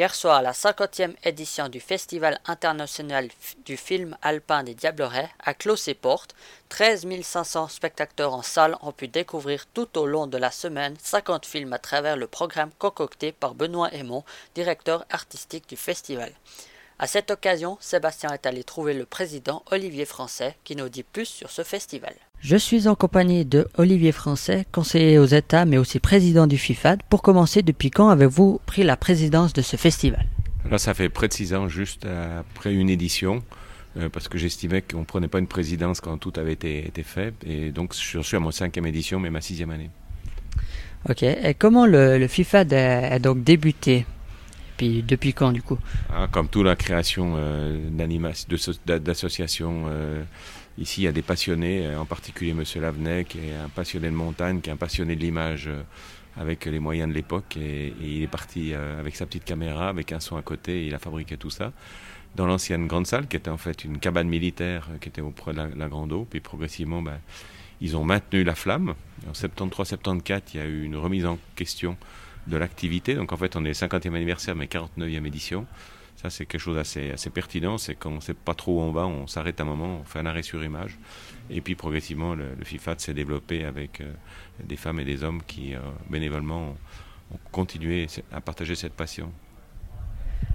Hier soir, la 50e édition du Festival international du film alpin des Diablerets a clos ses portes. 13 500 spectateurs en salle ont pu découvrir tout au long de la semaine 50 films à travers le programme concocté par Benoît Aymon, directeur artistique du festival. À cette occasion, Sébastien est allé trouver le président Olivier Français qui nous dit plus sur ce festival. Je suis en compagnie de Olivier Français, conseiller aux États mais aussi président du FIFAD. Pour commencer, depuis quand avez-vous pris la présidence de ce festival? Là, ça fait près de six ans, juste après une édition, euh, parce que j'estimais qu'on ne prenait pas une présidence quand tout avait été, fait. Et donc, je suis à mon cinquième édition, mais ma sixième année. Ok. Et comment le, FIFAD a, donc débuté? Puis depuis quand du coup ah, Comme toute la création euh, d'associations, euh, Ici, il y a des passionnés, euh, en particulier M. Lavenay, qui est un passionné de montagne, qui est un passionné de l'image avec les moyens de l'époque. Et, il est parti avec sa petite caméra, avec un son à côté, et il a fabriqué tout ça. Dans l'ancienne grande salle, qui était en fait une cabane militaire, qui était auprès de la, Grande Eau. Puis progressivement, ben, ils ont maintenu la flamme. En 73-74, il y a eu une remise en question de l'activité. Donc en fait, on est 50e anniversaire, mais 49e édition. Ça, c'est quelque chose d'assez assez pertinent. C'est quand on ne sait pas trop où on va, on s'arrête un moment, on fait un arrêt sur image. Et puis progressivement, le, FIFA s'est développé avec euh, des femmes et des hommes qui, euh, bénévolement, ont, continué à partager cette passion.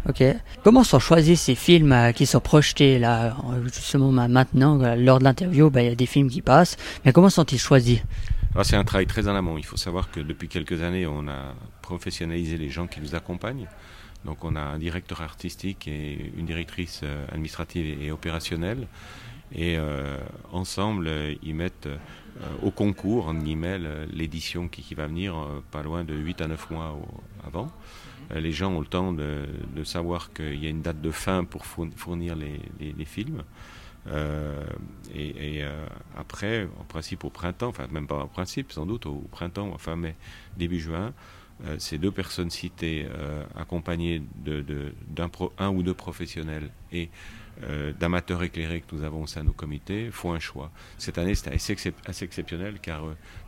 Ok. Comment sont choisis ces films euh, qui sont projetés là, justement maintenant, lors de l'interview, ben, il y a des films qui passent, mais comment sont-ils choisis? C'est un travail très en amont. Il faut savoir que depuis quelques années, on a professionnalisé les gens qui nous accompagnent. Donc on a un directeur artistique et une directrice euh, administrative et opérationnelle. Et euh, ensemble, ils mettent euh, au concours, en guillemets, l'édition qui, va venir pas loin de 8 à 9 mois avant. les gens ont le temps de, savoir qu'il y a une date de fin pour fournir les, films. Et, après, en principe au printemps, enfin même pas en principe, sans doute au printemps, enfin mai, début juin, euh, ces deux personnes citées, euh, accompagnées d'un un ou deux professionnels et euh, d'amateurs éclairés que nous avons au sein de nos comités, font un choix. Cette année, c'était assez, exceptionnel car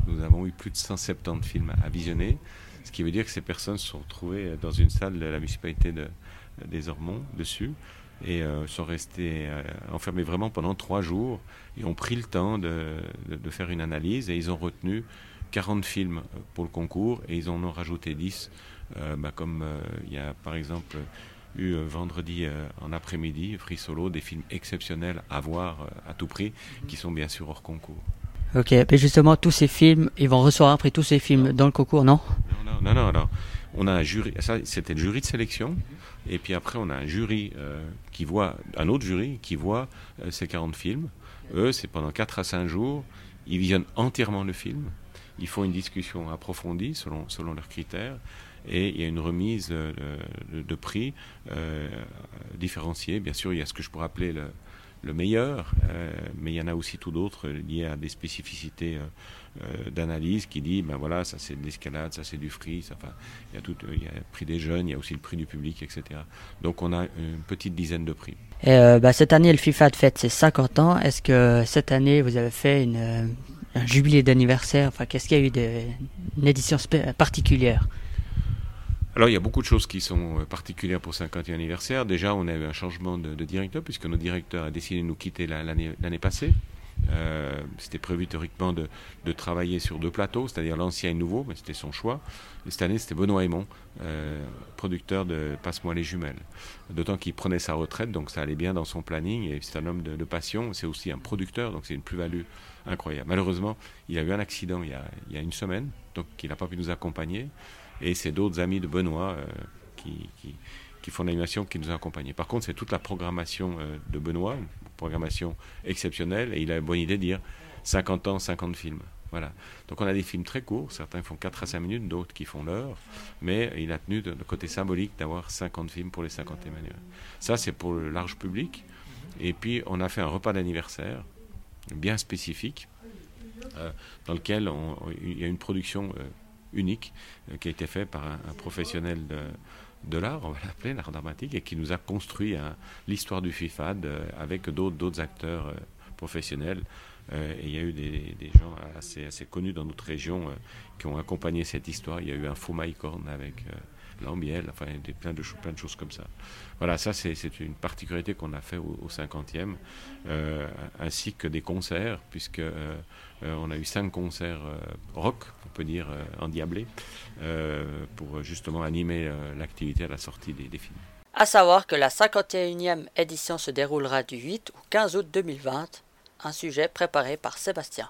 nous avons eu plus de 170 films à, visionner, ce qui veut dire que ces personnes se sont retrouvées dans une salle de la municipalité de, des Ormonts, dessus, et sont restées enfermées vraiment pendant trois jours. Et ont pris le temps de, de, faire une analyse et ils ont retenu 40 films pour le concours et ils en ont rajouté 10, euh, bah, comme euh, il y a par exemple eu euh, vendredi en après-midi, Free Solo, des films exceptionnels à voir à tout prix, qui sont bien sûr hors concours. Ok, mais justement, tous ces films, ils vont recevoir après tous ces films dans le concours, non? Non, non, non, alors, on a un jury, ça c'était le jury de sélection, et puis après on a un jury qui voit, un autre jury qui voit ces 40 films. Eux, c'est pendant 4 à 5 jours, ils visionnent entièrement le film, ils font une discussion approfondie selon, selon leurs critères et il y a une remise de, de, prix euh, différenciée. Bien sûr, il y a ce que je pourrais appeler le, le meilleur, euh, mais il y en a aussi tout d'autres liés à des spécificités euh, d'analyse qui dit, ben voilà, ça c'est de l'escalade, ça c'est du free, ça, enfin, il y a tout, il y a le prix des jeunes, il y a aussi le prix du public, etc. Donc on a une petite dizaine de prix. Et bah, cette année, le FIFA fête ses 50 ans. Est-ce que cette année, vous avez fait une un jubilé d'anniversaire? Enfin, qu'est-ce qu'il y a eu d'une édition particulière? Alors il y a beaucoup de choses qui sont euh, particulières pour 50e anniversaire. Déjà, on a eu un changement de, directeur puisque notre directeur a décidé de nous quitter l'année passée. Euh, c'était prévu théoriquement de, travailler sur deux plateaux, c'est-à-dire l'ancien et le nouveau, mais c'était son choix. Et cette année, c'était Benoît Aymon, euh, producteur de Passe-moi les jumelles. D'autant qu'il prenait sa retraite, donc ça allait bien dans son planning. Et c'est un homme de, passion, c'est aussi un producteur, donc c'est une plus-value incroyable. Malheureusement, il a eu un accident il y a, une semaine, donc il n'a pas pu nous accompagner. Et c'est d'autres amis de Benoît euh, qui, font l'animation qui nous ont accompagnés. Par contre, c'est toute la programmation de Benoît, programmation exceptionnelle, et il a une bonne idée de dire 50 ans, 50 films. Voilà. Donc on a des films très courts, certains font 4 à 5 minutes, d'autres qui font l'heure, mais il a tenu le côté symbolique d'avoir 50 films pour les 50 anniversaires. Ça, c'est pour le large public. Et puis on a fait un repas d'anniversaire bien spécifique, euh, dans lequel il y a une production euh, unique euh, qui a été faite par un professionnel de, l'art, on va l'appeler l'art dramatique, et qui nous a construit l'histoire du FIFAD avec d'autres acteurs euh, professionnels. Euh, il y a eu des, gens assez, assez, connus dans notre région qui ont accompagné cette histoire. Il y a eu un faux Avec Lambiel, enfin des, plein, de, plein de choses comme ça. Voilà, ça c'est une particularité qu'on a fait au, 50e, ainsi que des concerts, puisque on a eu cinq concerts rock, on peut dire, endiablés, pour justement animer l'activité à la sortie des, des films. À savoir que la 51e édition se déroulera du 8 au 15 août 2020, un sujet préparé par Sébastien.